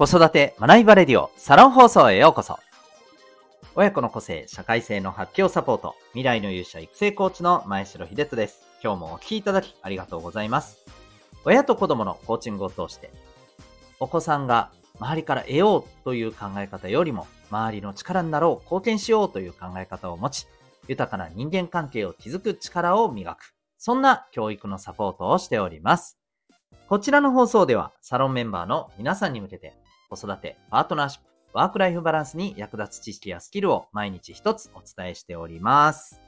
子育て学びバレディオサロン放送へようこそ。親子の個性、社会性の発揮をサポート、未来の勇者育成コーチの前城秀人です。今日もお聴きいただきありがとうございます。親と子供のコーチングを通して、お子さんが周りから得ようという考え方よりも、周りの力になろう、貢献しようという考え方を持ち、豊かな人間関係を築く力を磨く。そんな教育のサポートをしております。こちらの放送では、サロンメンバーの皆さんに向けて、子育て、パートナーシップ、ワークライフバランスに役立つ知識やスキルを毎日一つお伝えしております。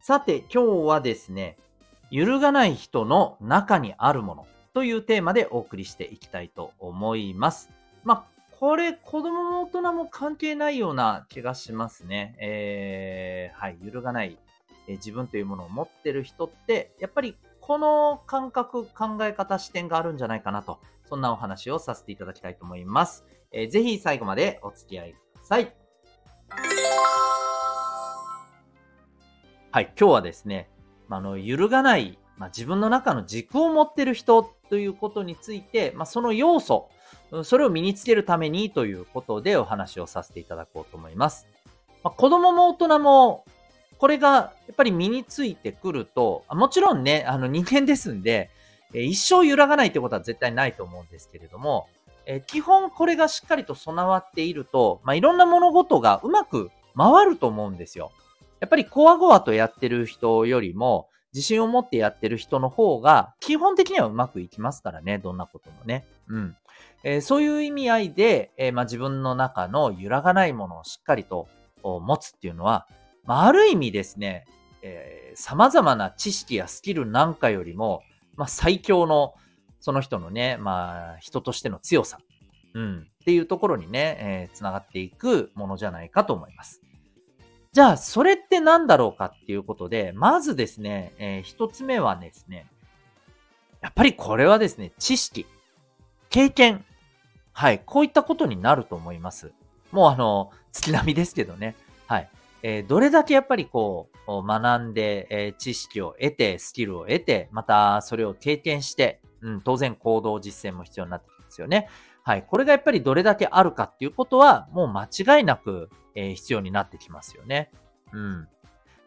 さて、今日はですね、揺るがない人の中にあるものというテーマでお送りしていきたいと思います。まあ、これ、子供も大人も関係ないような気がしますね。えー、はい、揺るがない、え、自分というものを持ってる人って、やっぱりこの感覚、考え方、視点があるんじゃないかなと、そんなお話をさせていただきたいと思います。えー、ぜひ最後までお付き合いください。はい、今日はですね、あの、揺るがない、まあ、自分の中の軸を持ってる人ということについて、まあ、その要素、それを身につけるためにということでお話をさせていただこうと思います。まあ、子供も大人もこれがやっぱり身についてくると、もちろんね、あの人間ですんで、一生揺らがないってことは絶対ないと思うんですけれども、基本これがしっかりと備わっていると、まあ、いろんな物事がうまく回ると思うんですよ。やっぱりコワゴワとやってる人よりも、自信を持ってやってる人の方が、基本的にはうまくいきますからね、どんなこともね。うん。えー、そういう意味合いで、えー、まあ、自分の中の揺らがないものをしっかりと持つっていうのは、まあ、ある意味ですね、えー、様々な知識やスキルなんかよりも、まあ、最強の、その人のね、まあ、人としての強さ、うん、っていうところにね、えー、つながっていくものじゃないかと思います。じゃあ、それって何だろうかっていうことで、まずですね、えー、一つ目はですね、やっぱりこれはですね、知識、経験、はい、こういったことになると思います。もうあの、月並みですけどね。はい。えー、どれだけやっぱりこう、学んで、えー、知識を得て、スキルを得て、またそれを経験して、うん、当然行動実践も必要になってきますよね。はい。これがやっぱりどれだけあるかっていうことは、もう間違いなく、えー、必要になってきますよね。うん。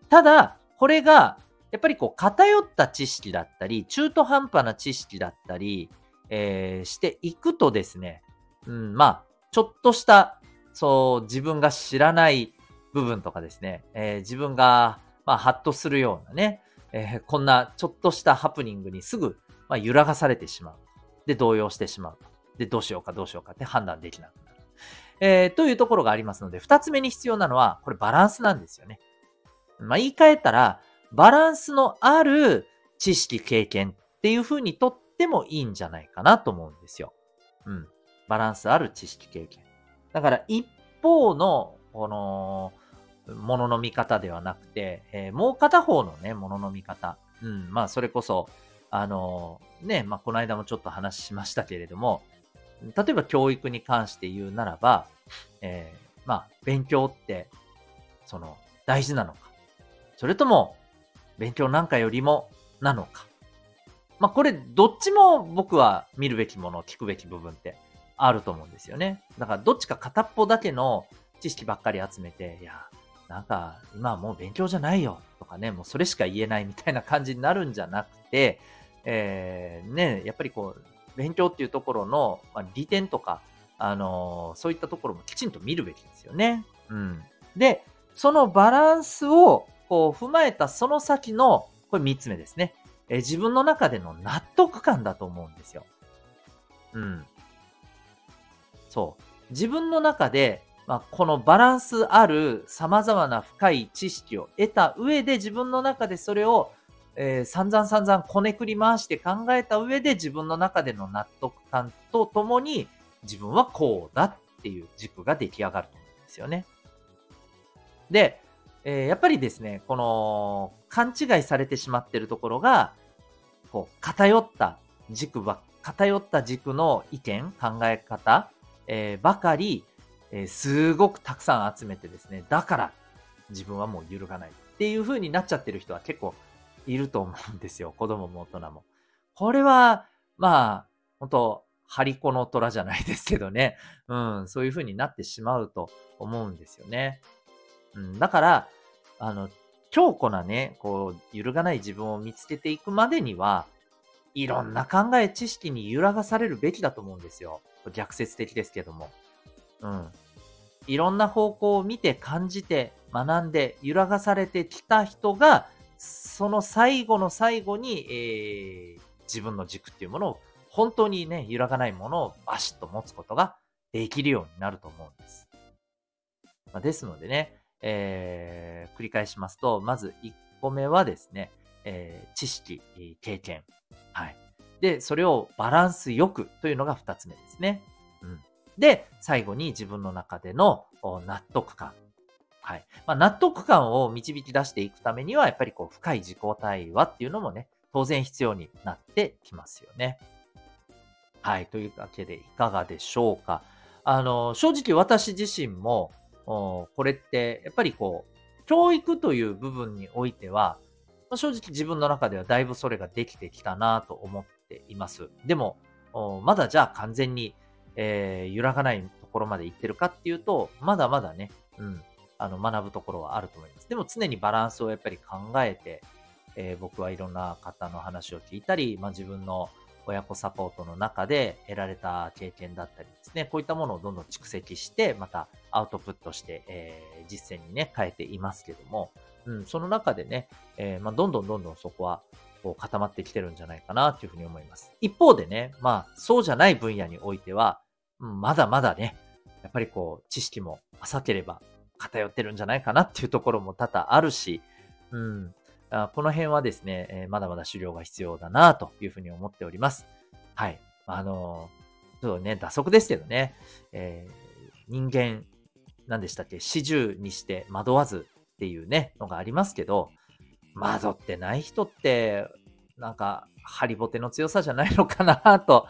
ただ、これが、やっぱりこう、偏った知識だったり、中途半端な知識だったり、えー、していくとですね、うん、まあ、ちょっとした、そう、自分が知らない部分とかですね、えー、自分が、まあ、ハッとするようなね、えー、こんなちょっとしたハプニングにすぐ、まあ、揺らがされてしまう。で、動揺してしまう。で、どうしようかどうしようかって判断できなくなる。えー、というところがありますので、二つ目に必要なのは、これバランスなんですよね。まあ、言い換えたら、バランスのある知識、経験っていう風にとってもいいんじゃないかなと思うんですよ。うん。バランスある知識、経験。だから一方のこの、ものの見方ではなくて、えー、もう片方のね、ものの見方。うん、まあ、それこそ、あのー、ね、まあ、この間もちょっと話しましたけれども、例えば教育に関して言うならば、えー、まあ、勉強って、その、大事なのか。それとも、勉強なんかよりも、なのか。まあ、これ、どっちも僕は見るべきもの、聞くべき部分ってあると思うんですよね。だから、どっちか片っぽだけの知識ばっかり集めて、いや、なんか、今はもう勉強じゃないよとかね、もうそれしか言えないみたいな感じになるんじゃなくて、えー、ね、やっぱりこう、勉強っていうところの、まあ、利点とか、あのー、そういったところもきちんと見るべきですよね。うん。で、そのバランスを、こう、踏まえたその先の、これ三つ目ですね。えー、自分の中での納得感だと思うんですよ。うん。そう。自分の中でまあ、このバランスある様々な深い知識を得た上で自分の中でそれを、えー、散々散々こねくり回して考えた上で自分の中での納得感とともに自分はこうだっていう軸が出来上がると思うんですよね。で、えー、やっぱりですね、この勘違いされてしまってるところが、こう偏った軸ば、偏った軸の意見、考え方、えー、ばかりえー、すごくたくさん集めてですね、だから自分はもう揺るがないっていう風になっちゃってる人は結構いると思うんですよ。子供も大人も。これは、まあ、本当張り子の虎じゃないですけどね。うん、そういう風になってしまうと思うんですよね。うん、だから、あの、強固なね、こう、揺るがない自分を見つけていくまでには、いろんな考え、知識に揺らがされるべきだと思うんですよ。逆説的ですけども。うん。いろんな方向を見て感じて学んで揺らがされてきた人が、その最後の最後に、えー、自分の軸っていうものを本当にね、揺らがないものをバシッと持つことができるようになると思うんです。まあ、ですのでね、えー、繰り返しますと、まず1個目はですね、えー、知識、経験。はい。で、それをバランスよくというのが2つ目ですね。うん。で、最後に自分の中での納得感。はい。まあ、納得感を導き出していくためには、やっぱりこう、深い自己対話っていうのもね、当然必要になってきますよね。はい。というわけで、いかがでしょうか。あの、正直私自身も、これって、やっぱりこう、教育という部分においては、まあ、正直自分の中ではだいぶそれができてきたなと思っています。でも、まだじゃあ完全に、えー、揺らがないところまで行ってるかっていうと、まだまだね、うん、あの、学ぶところはあると思います。でも常にバランスをやっぱり考えて、えー、僕はいろんな方の話を聞いたり、まあ、自分の親子サポートの中で得られた経験だったりですね、こういったものをどんどん蓄積して、またアウトプットして、えー、実践にね、変えていますけども、うん、その中でね、えー、まあ、どんどんどんどんそこは、こう固まってきてるんじゃないかなというふうに思います。一方でね、まあ、そうじゃない分野においては、まだまだね、やっぱりこう、知識も浅ければ偏ってるんじゃないかなっていうところも多々あるし、うん、あこの辺はですね、えー、まだまだ修行が必要だなというふうに思っております。はい。あのー、ちょっとね、打足ですけどね、えー、人間、何でしたっけ、四十にして惑わずっていうね、のがありますけど、惑ってない人って、なんか、ハリボテの強さじゃないのかなと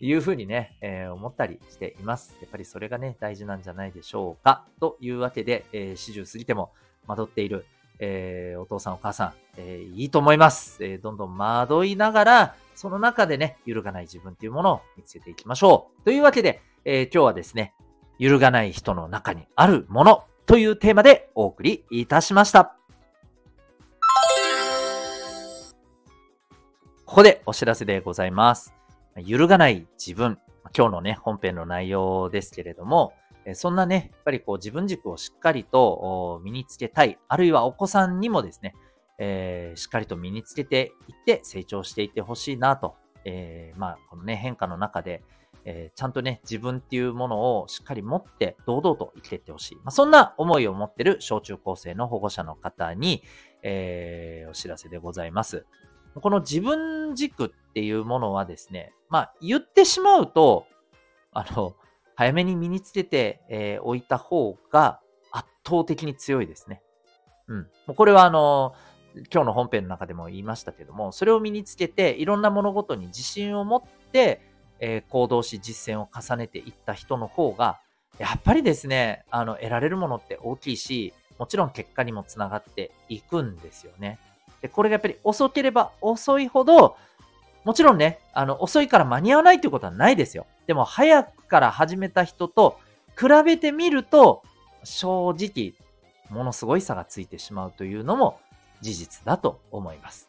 いうふうにね、えー、思ったりしています。やっぱりそれがね、大事なんじゃないでしょうか。というわけで、えー、四十過ぎても惑っている、えー、お父さんお母さん、えー、いいと思います。えー、どんどん惑いながら、その中でね、揺るがない自分っていうものを見つけていきましょう。というわけで、えー、今日はですね、揺るがない人の中にあるものというテーマでお送りいたしました。ここでお知らせでございます。揺るがない自分。今日のね、本編の内容ですけれども、そんなね、やっぱりこう自分軸をしっかりと身につけたい、あるいはお子さんにもですね、えー、しっかりと身につけていって成長していってほしいなと、えー、まあ、このね、変化の中で、えー、ちゃんとね、自分っていうものをしっかり持って堂々と生きていってほしい。まあ、そんな思いを持ってる小中高生の保護者の方に、えー、お知らせでございます。この自分軸っていうものはですね、まあ、言ってしまうと、あの、早めに身につけて、えー、おいた方が圧倒的に強いですね。うん。もうこれはあの、今日の本編の中でも言いましたけども、それを身につけて、いろんな物事に自信を持って、えー、行動し実践を重ねていった人の方が、やっぱりですね、あの、得られるものって大きいし、もちろん結果にもつながっていくんですよね。で、これがやっぱり遅ければ遅いほど、もちろんね、あの、遅いから間に合わないということはないですよ。でも、早くから始めた人と比べてみると、正直、ものすごい差がついてしまうというのも事実だと思います。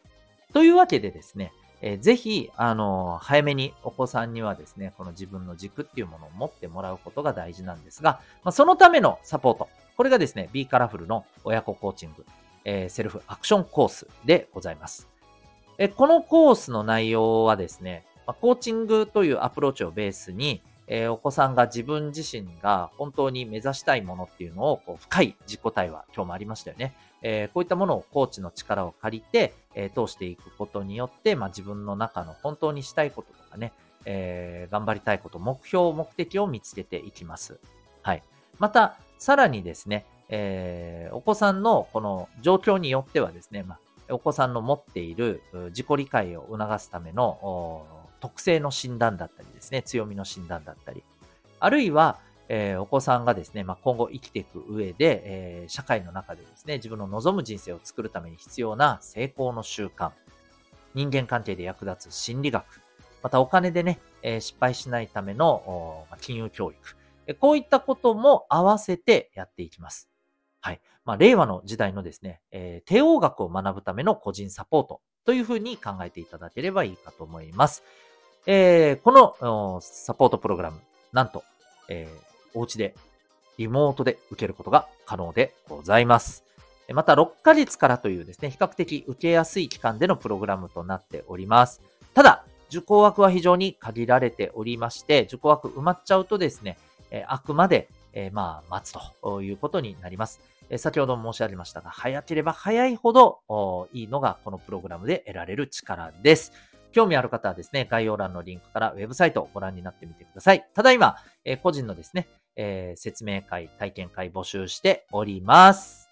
というわけでですね、えー、ぜひ、あのー、早めにお子さんにはですね、この自分の軸っていうものを持ってもらうことが大事なんですが、まあ、そのためのサポート。これがですね、B カラフルの親子コーチング、えー、セルフアクションコースでございます。えこのコースの内容はですね、まコーチングというアプローチをベースに、えお子さんが自分自身が本当に目指したいものっていうのをこう深い自己対話、今日もありましたよね。えこういったものをコーチの力を借りて、え通していくことによって、まあ、自分の中の本当にしたいこととかね、えー、頑張りたいこと、目標、目的を見つけていきます。はい。また、さらにですね、えー、お子さんのこの状況によってはですね、まあ、お子さんの持っている自己理解を促すための特性の診断だったりですね、強みの診断だったり、あるいは、えー、お子さんがですね、まあ、今後生きていく上で、えー、社会の中でですね、自分の望む人生を作るために必要な成功の習慣、人間関係で役立つ心理学、またお金でね、え失敗しないための金融教育。こういったことも合わせてやっていきます。はい。まあ、令和の時代のですね、えー、帝王学を学ぶための個人サポートというふうに考えていただければいいかと思います。えー、このサポートプログラム、なんと、えー、お家で、リモートで受けることが可能でございます。また、6ヶ月からというですね、比較的受けやすい期間でのプログラムとなっております。ただ、受講枠は非常に限られておりまして、受講枠埋まっちゃうとですね、えあくまで、えまあ、待つということになります。え先ほど申し上げましたが、早ければ早いほどいいのがこのプログラムで得られる力です。興味ある方はですね、概要欄のリンクからウェブサイトをご覧になってみてください。ただいま、え個人のですね、えー、説明会、体験会募集しております。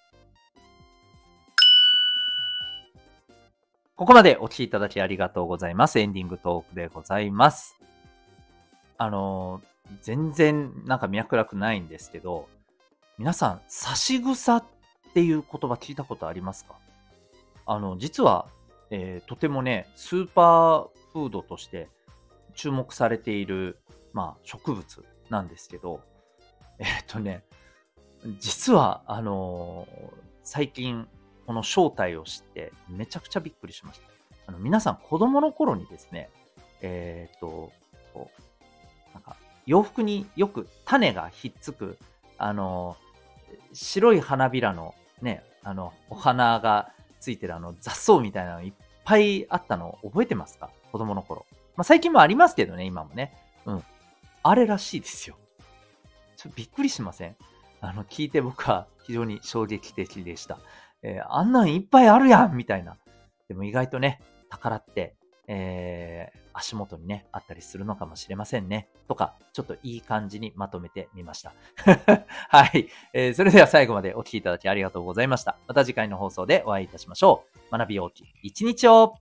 ここまでお聴きいただきありがとうございます。エンディングトークでございます。あのー、全然なんか脈絡ないんですけど、皆さん、差し草っていう言葉聞いたことありますか？あの、実は、えー、とてもね、スーパーフードとして注目されている、まあ、植物なんですけど、えっ、とね、実は、あのー、最近、この正体を知ってめちゃくちゃびっくりしました。あの皆さん子供の頃にですね、えっ、と、洋服によく種がひっつく、あの白い花びらのね、あの、お花がついてるあの雑草みたいなのいっぱいあったの覚えてますか？子供の頃。まあ、最近もありますけどね、今もね。うん。あれらしいですよ。ちょっとびっくりしません？あの、聞いて僕は非常に衝撃的でした。えー、あんなんいっぱいあるやんみたいな。でも意外とね、宝ってえー、足元にね、あったりするのかもしれませんね。とか、ちょっといい感じにまとめてみました。はい、えー。それでは最後までお聴きいただきありがとうございました。また次回の放送でお会いいたしましょう。学び大きい一日を